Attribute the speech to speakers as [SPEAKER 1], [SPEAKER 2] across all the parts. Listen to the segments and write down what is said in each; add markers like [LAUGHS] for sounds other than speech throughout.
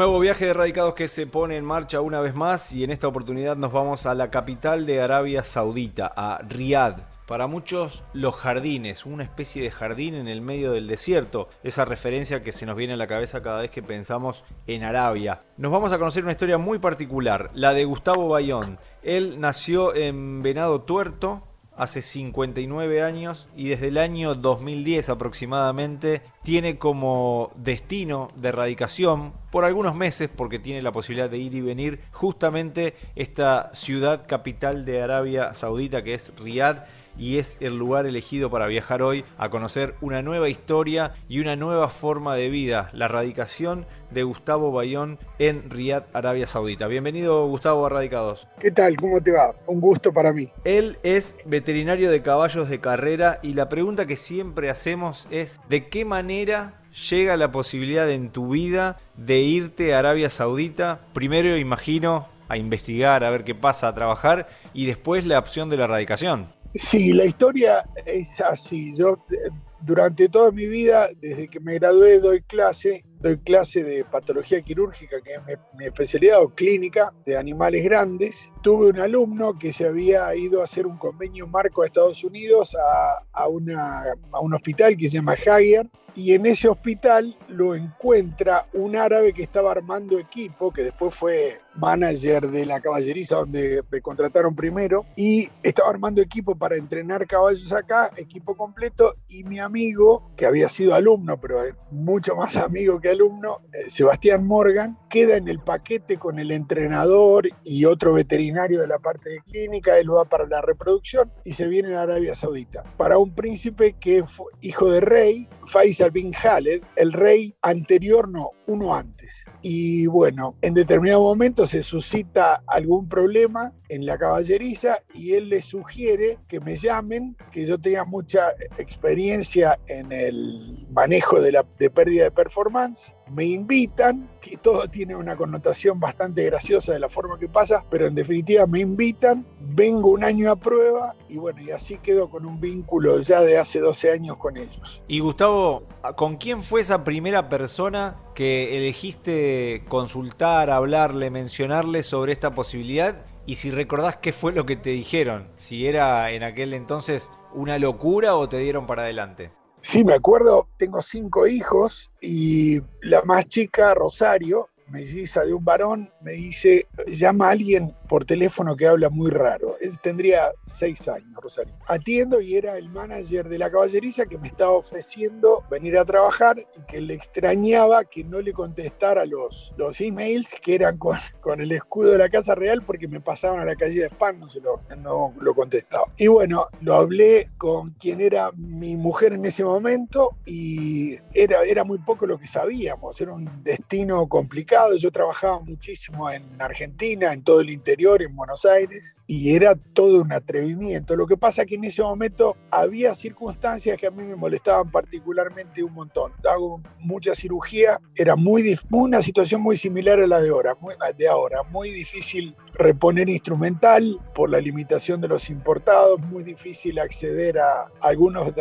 [SPEAKER 1] Nuevo viaje de radicados que se pone en marcha una vez más y en esta oportunidad nos vamos a la capital de Arabia Saudita, a Riyadh. Para muchos los jardines, una especie de jardín en el medio del desierto, esa referencia que se nos viene a la cabeza cada vez que pensamos en Arabia. Nos vamos a conocer una historia muy particular, la de Gustavo Bayón. Él nació en Venado Tuerto, hace 59 años y desde el año 2010 aproximadamente tiene como destino de radicación por algunos meses porque tiene la posibilidad de ir y venir justamente esta ciudad capital de Arabia Saudita que es Riyadh y es el lugar elegido para viajar hoy a conocer una nueva historia y una nueva forma de vida, la radicación de Gustavo Bayón en Riyadh, Arabia Saudita. Bienvenido Gustavo a Radicados.
[SPEAKER 2] ¿Qué tal? ¿Cómo te va? Un gusto para mí.
[SPEAKER 1] Él es veterinario de caballos de carrera y la pregunta que siempre hacemos es ¿de qué manera llega la posibilidad en tu vida de irte a Arabia Saudita? Primero imagino a investigar, a ver qué pasa, a trabajar y después la opción de la radicación.
[SPEAKER 2] Sí, la historia es así. Yo eh, durante toda mi vida, desde que me gradué, doy clase, doy clase de patología quirúrgica, que es mi, especialidad, o clínica de animales grandes. Tuve un alumno que se había ido a hacer un convenio marco a Estados Unidos a, a, una, a un hospital que se llama Hager, y en ese hospital lo encuentra un árabe que estaba armando equipo, que después fue manager de la caballeriza donde me contrataron primero, y estaba armando equipo para entrenar caballos acá, equipo completo, y mi amigo, que había sido alumno, pero mucho más [LAUGHS] amigo que alumno, eh, Sebastián Morgan, queda en el paquete con el entrenador y otro veterinario de la parte de clínica, él va para la reproducción y se viene a Arabia Saudita, para un príncipe que fue hijo de rey, Faisal bin Khaled, el rey anterior, no, uno antes. Y bueno, en determinado momento se suscita algún problema en la caballeriza y él le sugiere que me llamen, que yo tenga mucha experiencia en el manejo de, la, de pérdida de performance. Me invitan, que todo tiene una connotación bastante graciosa de la forma que pasa, pero en definitiva me invitan, vengo un año a prueba y bueno, y así quedo con un vínculo ya de hace 12 años con ellos.
[SPEAKER 1] Y Gustavo, ¿con quién fue esa primera persona que elegiste consultar, hablarle, mencionarle sobre esta posibilidad y si recordás qué fue lo que te dijeron, si era en aquel entonces una locura o te dieron para adelante.
[SPEAKER 2] Sí, me acuerdo, tengo cinco hijos y la más chica, Rosario, melliza de un varón, me dice, llama a alguien por teléfono que habla muy raro. Él tendría seis años, Rosario. Atiendo y era el manager de la caballeriza que me estaba ofreciendo venir a trabajar y que le extrañaba que no le contestara los, los emails que eran con, con el escudo de la Casa Real porque me pasaban a la calle de spam, no, se lo, no lo contestaba. Y bueno, lo hablé con quien era mi mujer en ese momento y era, era muy poco lo que sabíamos, era un destino complicado. Yo trabajaba muchísimo en Argentina, en todo el interior en Buenos Aires y era todo un atrevimiento. Lo que pasa que en ese momento había circunstancias que a mí me molestaban particularmente un montón. Hago mucha cirugía, era muy una situación muy similar a la de ahora, muy, de ahora, muy difícil reponer instrumental por la limitación de los importados, muy difícil acceder a algunos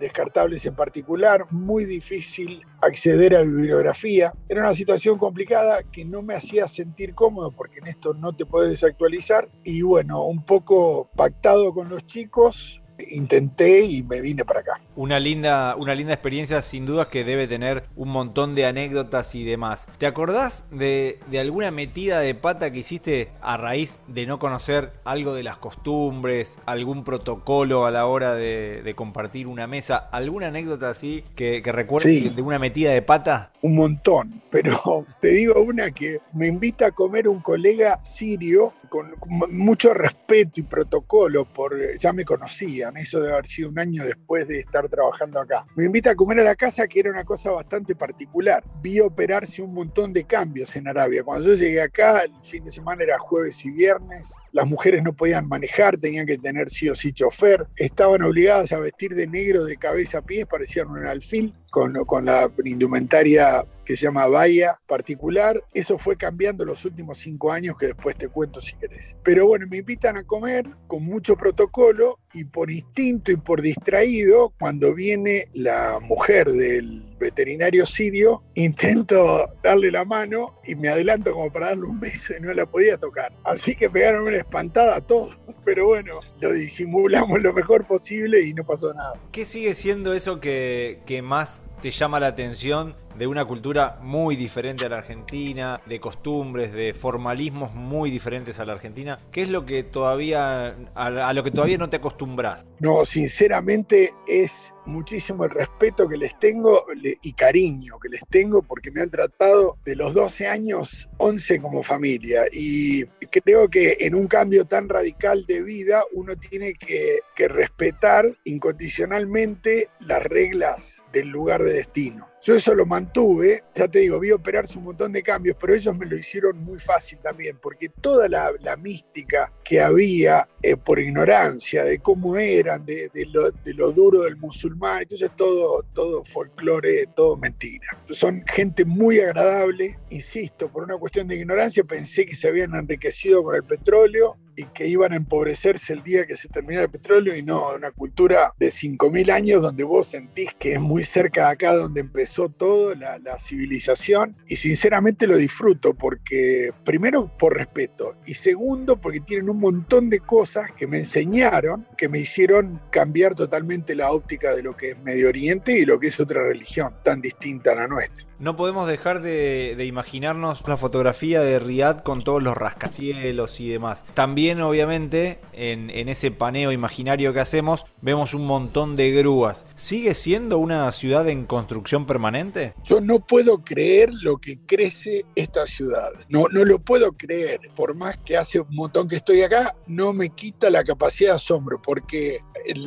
[SPEAKER 2] descartables en particular, muy difícil acceder a bibliografía. Era una situación complicada que no me hacía sentir cómodo porque en esto no te puedes actualizar y bueno, un poco pactado con los chicos, intenté y me vine para acá.
[SPEAKER 1] Una linda, una linda experiencia sin dudas que debe tener un montón de anécdotas y demás. ¿Te acordás de, alguna metida de pata que hiciste a raíz de no conocer algo de las costumbres, algún protocolo a la hora de, compartir una mesa? ¿Alguna anécdota así que, que recuerdes de una metida de pata?
[SPEAKER 2] Un montón, pero [LAUGHS] te digo una que me invita a comer un colega sirio con, mucho respeto y protocolo, por, ya me conocían, eso debe haber sido un año después de estar trabajando acá. Me invita a comer a la casa, que era una cosa bastante particular. Vi operarse un montón de cambios en Arabia. Cuando yo llegué acá, el fin de semana era jueves y viernes, las mujeres no podían manejar, tenían que tener sí o sí chofer, estaban obligadas a vestir de negro de cabeza a pies, parecían un alfil, con, con, la indumentaria que se llama Bahía particular. Eso fue cambiando los últimos cinco años, que después te cuento si querés. Pero bueno, me invitan a comer con mucho protocolo y por instinto y por distraído, cuando viene la mujer del veterinario sirio, intento darle la mano y me adelanto como para darle un beso y no la podía tocar. Así que pegaron una espantada a todos, [LAUGHS] pero bueno, lo disimulamos lo mejor posible y no pasó nada.
[SPEAKER 1] ¿Qué sigue siendo eso que, que más te llama la atención de una cultura muy diferente a la Argentina, de costumbres, de formalismos muy diferentes a la Argentina. ¿Qué es lo que todavía, a, lo que todavía no te acostumbras?
[SPEAKER 2] No, sinceramente es muchísimo el respeto que les tengo y cariño que les tengo porque me han tratado de los 12 años 11 como familia y creo que en un cambio tan radical de vida uno tiene que, respetar incondicionalmente las reglas del lugar de destino. Yo eso lo mantuve, ya te digo, vi operarse un montón de cambios, pero ellos me lo hicieron muy fácil también, porque toda la, mística que había eh, por ignorancia de cómo eran, de, lo, duro del musulmán, entonces todo, todo folclore, todo mentira. Son gente muy agradable, insisto, por una cuestión de ignorancia pensé que se habían enriquecido con el petróleo y que iban a empobrecerse el día que se termina el petróleo y no, una cultura de 5.000 años donde vos sentís que es muy cerca de acá donde empezó todo, la, la civilización, y sinceramente lo disfruto porque, primero, por respeto, y segundo, porque tienen un montón de cosas que me enseñaron, que me hicieron cambiar totalmente la óptica de lo que es Medio Oriente y lo que es otra religión tan distinta a la nuestra.
[SPEAKER 1] No podemos dejar de, imaginarnos la fotografía de Riyadh con todos los rascacielos y demás. También, obviamente, en, ese paneo imaginario que hacemos, vemos un montón de grúas. ¿Sigue siendo una ciudad en construcción permanente?
[SPEAKER 2] Yo no puedo creer lo que crece esta ciudad. No, no lo puedo creer. Por más que hace un montón que estoy acá, no me quita la capacidad de asombro, porque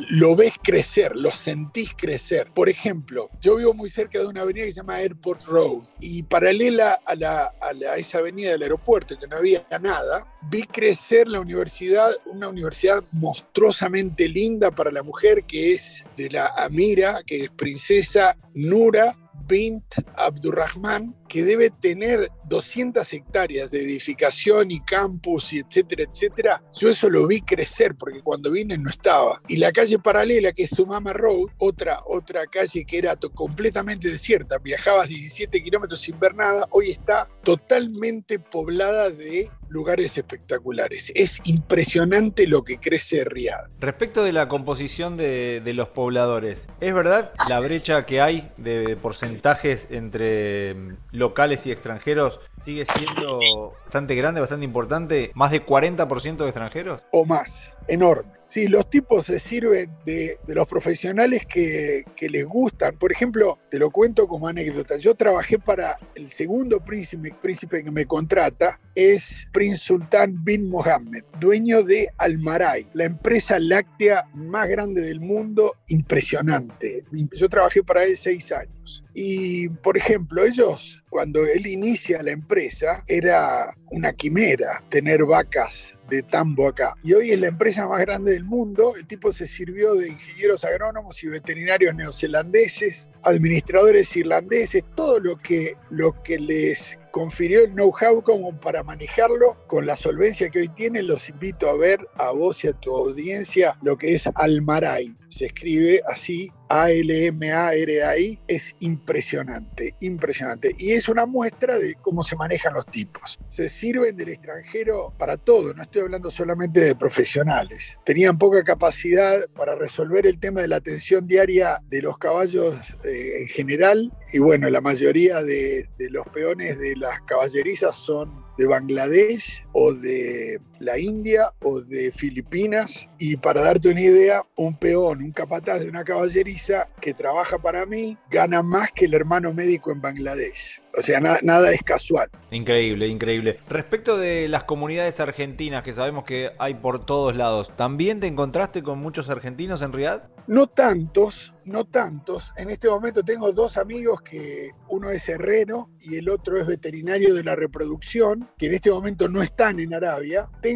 [SPEAKER 2] lo ves crecer, lo sentís crecer. Por ejemplo, yo vivo muy cerca de una avenida que se llama Airport Road. Y paralela a, la, a, esa avenida del aeropuerto que no había nada, vi crecer la universidad, una universidad monstruosamente linda para la mujer que es de la Amira, que es princesa Nura bint Abdurrahman, que debe tener 200 hectáreas de edificación y campus y etcétera, etcétera, yo eso lo vi crecer porque cuando vine no estaba. Y la calle paralela, que es Sumama Road, otra, otra calle que era completamente desierta, viajabas 17 kilómetros sin ver nada, hoy está totalmente poblada de lugares espectaculares. Es impresionante lo que crece Riyadh.
[SPEAKER 1] Respecto de la composición de, de, los pobladores, ¿es verdad la brecha que hay de porcentajes entre locales y extranjeros sigue siendo bastante grande, bastante importante, más de 40% de extranjeros.
[SPEAKER 2] O más, enorme. Sí, los tipos se sirven de, los profesionales que, les gustan. Por ejemplo, te lo cuento como anécdota. Yo trabajé para el segundo príncipe, príncipe que me contrata, es Prince Sultan bin Mohammed, dueño de Almaray, la empresa láctea más grande del mundo, impresionante. Yo trabajé para él seis años. Y, por ejemplo, ellos, cuando él inicia la empresa, era una quimera tener vacas de tambo acá. Y hoy es la empresa más grande del mundo. El tipo se sirvió de ingenieros agrónomos y veterinarios neozelandeses, administradores irlandeses, todo lo que, lo que les confirió el know-how como para manejarlo con la solvencia que hoy tienen. Los invito a ver a vos y a tu audiencia lo que es Almaray. Se escribe así, A-L-M-A-R-A-I. Es impresionante, impresionante. Y es una muestra de cómo se manejan los tipos. Se sirven del extranjero para todo, no estoy hablando solamente de profesionales. Tenían poca capacidad para resolver el tema de la atención diaria de los caballos eh, en general. Y bueno, la mayoría de, de los peones de las caballerizas son de Bangladesh o de la India o de Filipinas. Y para darte una idea, un peón, un capataz de una caballeriza que trabaja para mí, gana más que el hermano médico en Bangladesh. O sea, nada es casual.
[SPEAKER 1] Increíble, increíble. Respecto de las comunidades argentinas que sabemos que hay por todos lados, ¿también te encontraste con muchos argentinos en Riyadh?
[SPEAKER 2] No tantos, no tantos. En este momento tengo dos amigos que uno es herrero y el otro es veterinario de la reproducción, que en este momento no están en Arabia. Tengo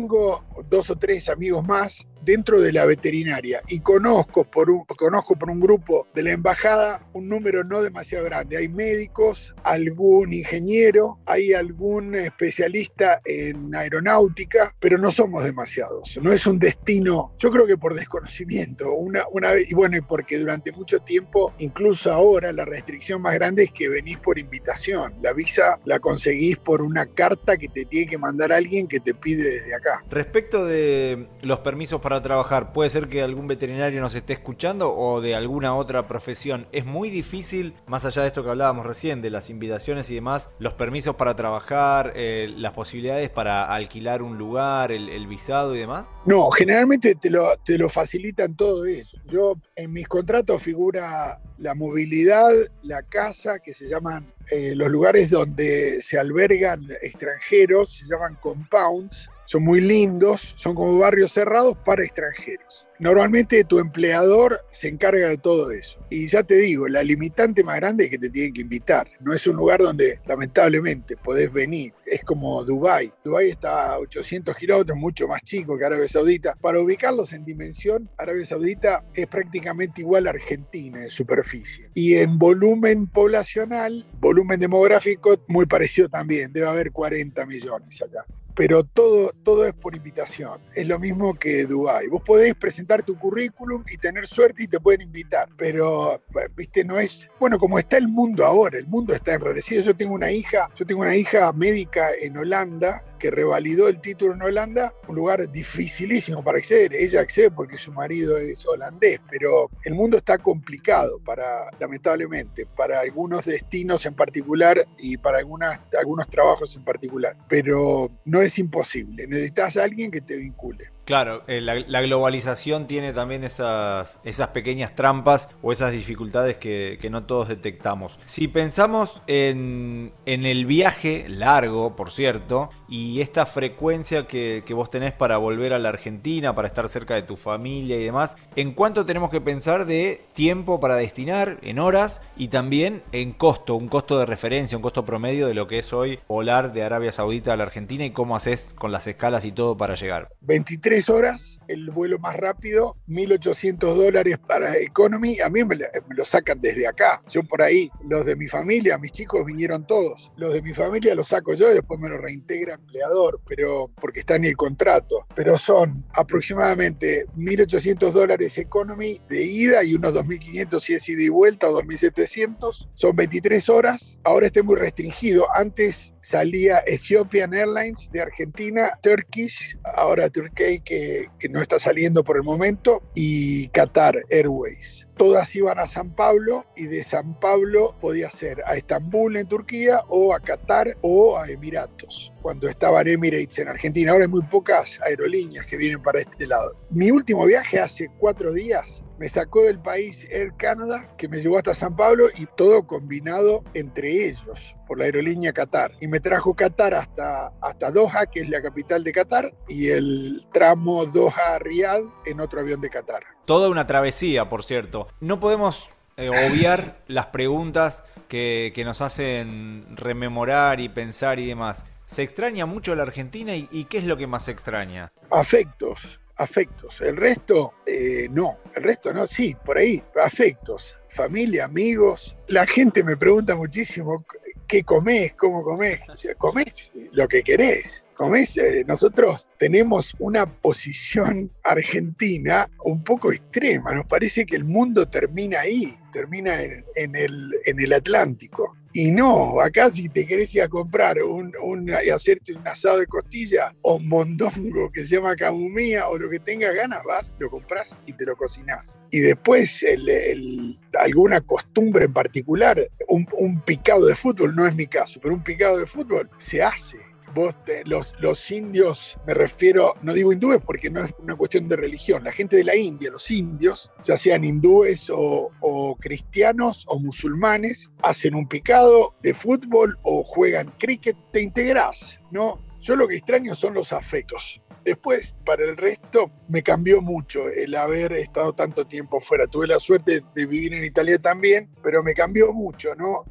[SPEAKER 2] dos o tres amigos más dentro de la veterinaria y conozco por un, conozco por un grupo de la embajada un número no demasiado grande. Hay médicos, algún ingeniero, hay algún especialista en aeronáutica, pero no somos demasiados. No es un destino, yo creo que por desconocimiento, una, una vez, y bueno, porque durante mucho tiempo, incluso ahora, la restricción más grande es que venís por invitación. La visa la conseguís por una carta que te tiene que mandar alguien que te pide desde acá.
[SPEAKER 1] Respecto de los permisos para trabajar, puede ser que algún veterinario nos esté escuchando o de alguna otra profesión. Es muy difícil, más allá de esto que hablábamos recién, de las invitaciones y demás, los permisos para trabajar, eh, las posibilidades para alquilar un lugar, el, visado y demás.
[SPEAKER 2] No, generalmente te lo, te lo facilitan todo eso. Yo en mis contratos figura la movilidad, la casa, que se llaman eh, los lugares donde se albergan extranjeros, se llaman compounds, son muy lindos, son como barrios cerrados para extranjeros. Normalmente tu empleador se encarga de todo eso. Y ya te digo, la limitante más grande es que te tienen que invitar. No es un lugar donde lamentablemente podés venir. Es como Dubái. Dubái está a 800 kilómetros, mucho más chico que Arabia Saudita. Para ubicarlos en dimensión, Arabia Saudita es prácticamente igual a Argentina en superficie. Y en volumen poblacional, volumen demográfico, muy parecido también. Debe haber 40 millones acá pero todo, todo es por invitación. Es lo mismo que Dubái. Vos podés presentar tu currículum y tener suerte y te pueden invitar, pero, viste, no es, bueno, como está el mundo ahora, el mundo está enrarecido. Yo tengo una hija, yo tengo una hija médica en Holanda que revalidó el título en Holanda, un lugar dificilísimo para acceder. Ella accede porque su marido es holandés, pero el mundo está complicado para, lamentablemente, para algunos destinos en particular y para algunas, algunos trabajos en particular. Pero no es imposible, necesitas a alguien que te vincule.
[SPEAKER 1] Claro, eh, la, globalización tiene también esas, esas pequeñas trampas o esas dificultades que, no todos detectamos. Si pensamos en, el viaje largo, por cierto, y esta frecuencia que, vos tenés para volver a la Argentina, para estar cerca de tu familia y demás, ¿en cuánto tenemos que pensar de tiempo para destinar, en horas, y también en costo, un costo de referencia, un costo promedio de lo que es hoy volar de Arabia Saudita a la Argentina y cómo haces con las escalas y todo para llegar?
[SPEAKER 2] 23 horas, el vuelo más rápido, 1.800 dólares para Economy. A mí me, lo sacan desde acá. Yo por ahí, los de mi familia, mis chicos vinieron todos. Los de mi familia los saco yo y después me lo reintegra empleador, pero porque está en el contrato. Pero son aproximadamente 1.800 dólares Economy de ida y unos 2.500 si es ida y vuelta o 2.700. Son 23 horas. Ahora está muy restringido. Antes salía Ethiopian Airlines de Argentina, Turkish, ahora Turkey que, no está saliendo por el momento, y Qatar Airways todas iban a San Pablo y de San Pablo podía ser a Estambul en Turquía o a Qatar o a Emiratos, cuando estaban Emirates en Argentina. Ahora hay muy pocas aerolíneas que vienen para este lado. Mi último viaje hace cuatro días me sacó del país Air Canada, que me llevó hasta San Pablo y todo combinado entre ellos por la aerolínea Qatar. Y me trajo Qatar hasta, hasta Doha, que es la capital de Qatar, y el tramo Doha-Riyadh en otro avión de Qatar.
[SPEAKER 1] Toda una travesía, por cierto. No podemos eh, obviar [LAUGHS] las preguntas que, nos hacen rememorar y pensar y demás. ¿Se extraña mucho la Argentina y, y qué es lo que más se extraña?
[SPEAKER 2] Afectos afectos. El resto, eh, no. El resto, no. Sí, por ahí, afectos. Familia, amigos. La gente me pregunta muchísimo qué comés, cómo comés. O comés lo que querés. Comés, eh, nosotros tenemos una posición argentina un poco extrema. Nos parece que el mundo termina ahí, termina en, el, en el Atlántico. Y no, acá si te querés ir a comprar un, y hacerte un asado de costilla o un mondongo que se llama camumía o lo que tengas ganas, vas, lo compras y te lo cocinás. Y después alguna costumbre en particular, un picado de fútbol, no es mi caso, pero un picado de fútbol se hace los, los indios, me refiero, no digo hindúes porque no es una cuestión de religión, la gente de la India, los indios, ya sean hindúes o, o cristianos o musulmanes, hacen un picado de fútbol o juegan cricket, te integras, ¿no? Yo lo que extraño son los afectos. Después, para el resto, me cambió mucho el haber estado tanto tiempo fuera. Tuve la suerte de vivir en Italia también, pero me cambió mucho, ¿no?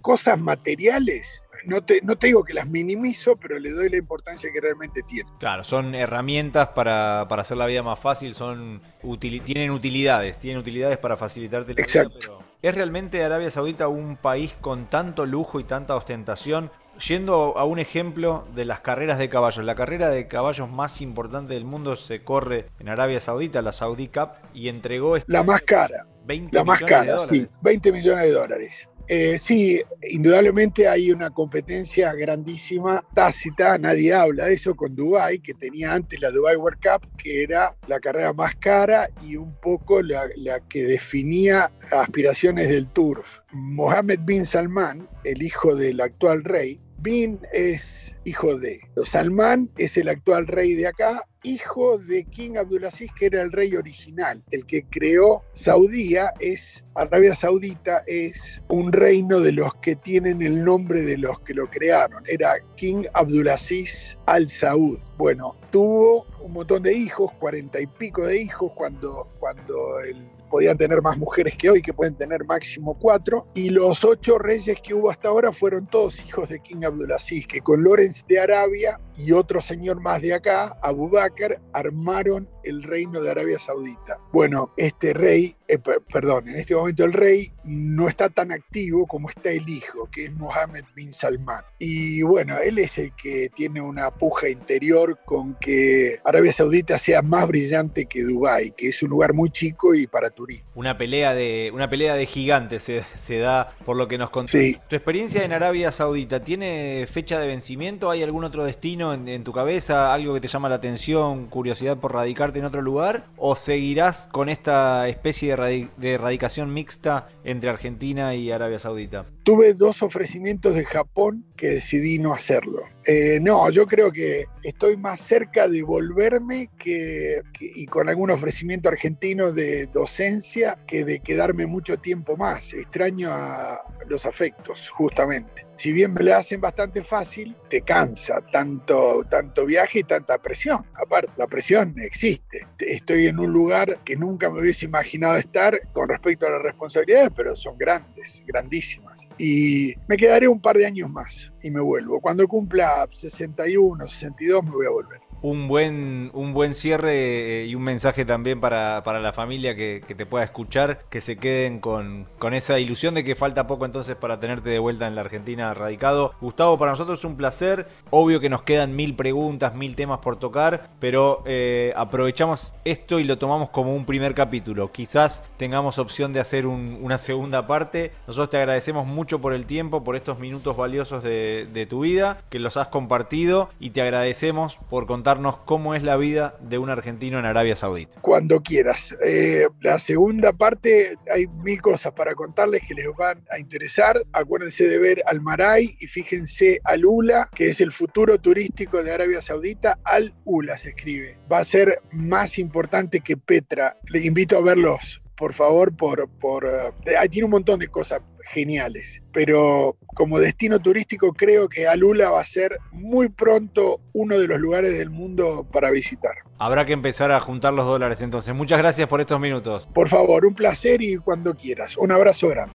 [SPEAKER 2] Cosas materiales no te, no te digo que las minimizo, pero le doy la importancia que realmente tienen.
[SPEAKER 1] Claro, son herramientas para, para hacer la vida más fácil, son tienen utilidades, tienen utilidades para facilitarte la
[SPEAKER 2] Exacto.
[SPEAKER 1] vida, pero ¿es realmente Arabia Saudita un país con tanto lujo y tanta ostentación? Yendo a un ejemplo de las carreras de caballos, la carrera de caballos más importante del mundo se corre en Arabia Saudita, la Saudi Cup, y entregó este
[SPEAKER 2] La más cara,
[SPEAKER 1] 20
[SPEAKER 2] la más cara, sí, 20 millones de dólares. Eh, sí, indudablemente hay una competencia grandísima, tácita, nadie habla de eso con Dubai, que tenía antes la Dubai World Cup, que era la carrera más cara y un poco la, que definía aspiraciones del turf. Mohammed bin Salman, el hijo del actual rey, Bin es hijo de. Salman es el actual rey de acá, hijo de King Abdulaziz, que era el rey original. El que creó Saudía es, Arabia Saudita es un reino de los que tienen el nombre de los que lo crearon. Era King Abdulaziz al Saud. Bueno, tuvo un montón de hijos, cuarenta y pico de hijos, cuando, cuando el podían tener más mujeres que hoy, que pueden tener máximo cuatro, y los ocho reyes que hubo hasta ahora fueron todos hijos de King Abdulaziz, que con Lorenz de Arabia y otro señor más de acá, Abu Bakr, armaron el reino de Arabia Saudita. Bueno, este rey, eh, perdón, en este momento el rey no está tan activo como está el hijo, que es Mohammed bin Salman. Y bueno, él es el que tiene una puja interior con que Arabia Saudita sea más brillante que Dubái, que es un lugar muy chico y para turismo.
[SPEAKER 1] Una pelea de, una pelea de gigantes se, se da por lo que nos contó.
[SPEAKER 2] Sí.
[SPEAKER 1] ¿Tu experiencia en Arabia Saudita tiene fecha de vencimiento? ¿Hay algún otro destino en, en tu cabeza? ¿Algo que te llama la atención? ¿Curiosidad por radicarte en otro lugar? ¿O seguirás con esta especie de, de erradicación mixta entre Argentina y Arabia Saudita?
[SPEAKER 2] Tuve dos ofrecimientos de Japón que decidí no hacerlo. Eh, no, yo creo que estoy más cerca de volverme que, que, y con algún ofrecimiento argentino de docencia que de quedarme mucho tiempo más. Extraño a los afectos, justamente. Si bien me lo hacen bastante fácil, te cansa tanto, tanto viaje y tanta presión. Aparte, la presión existe. Estoy en un lugar que nunca me hubiese imaginado estar con respecto a las responsabilidades, pero son grandes, grandísimas. Y me quedaré un par de años más y me vuelvo. Cuando cumpla 61, 62 me voy a volver
[SPEAKER 1] un buen, un buen cierre y un mensaje también para, para la familia que, que, te pueda escuchar, que se queden con, con, esa ilusión de que falta poco entonces para tenerte de vuelta en la Argentina radicado. Gustavo, para nosotros es un placer. Obvio que nos quedan mil preguntas, mil temas por tocar, pero eh, aprovechamos esto y lo tomamos como un primer capítulo. Quizás tengamos opción de hacer un, una segunda parte. Nosotros te agradecemos mucho por el tiempo, por estos minutos valiosos de, de tu vida, que los has compartido y te agradecemos por contar cómo es la vida de un argentino en Arabia Saudita.
[SPEAKER 2] Cuando quieras. Eh, la segunda parte, hay mil cosas para contarles que les van a interesar. Acuérdense de ver Al Maray y fíjense Al Ula, que es el futuro turístico de Arabia Saudita. Al Ula se escribe. Va a ser más importante que Petra. Les invito a verlos por favor, por, por uh, tiene un montón de cosas geniales, pero como destino turístico creo que Alula va a ser muy pronto uno de los lugares del mundo para visitar.
[SPEAKER 1] Habrá que empezar a juntar los dólares entonces. Muchas gracias por estos minutos.
[SPEAKER 2] Por favor, un placer y cuando quieras. Un abrazo grande.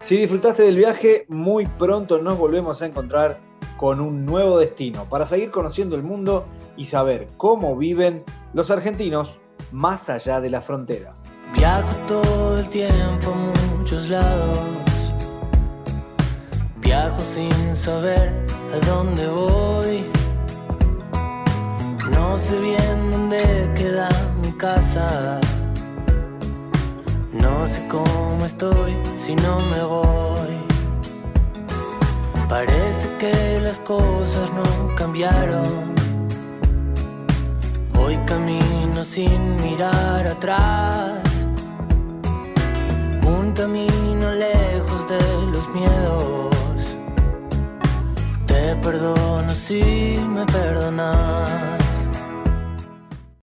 [SPEAKER 3] Si disfrutaste del viaje, muy pronto nos volvemos a encontrar con un nuevo destino para seguir conociendo el mundo y saber cómo viven los argentinos más allá de las fronteras.
[SPEAKER 4] Viajo todo el tiempo a muchos lados. Viajo sin saber a dónde voy. No sé bien dónde queda mi casa. No sé cómo estoy si no me voy. Parece que las cosas no cambiaron. Voy camino sin mirar atrás camino lejos de los miedos. Te perdono si me perdonas.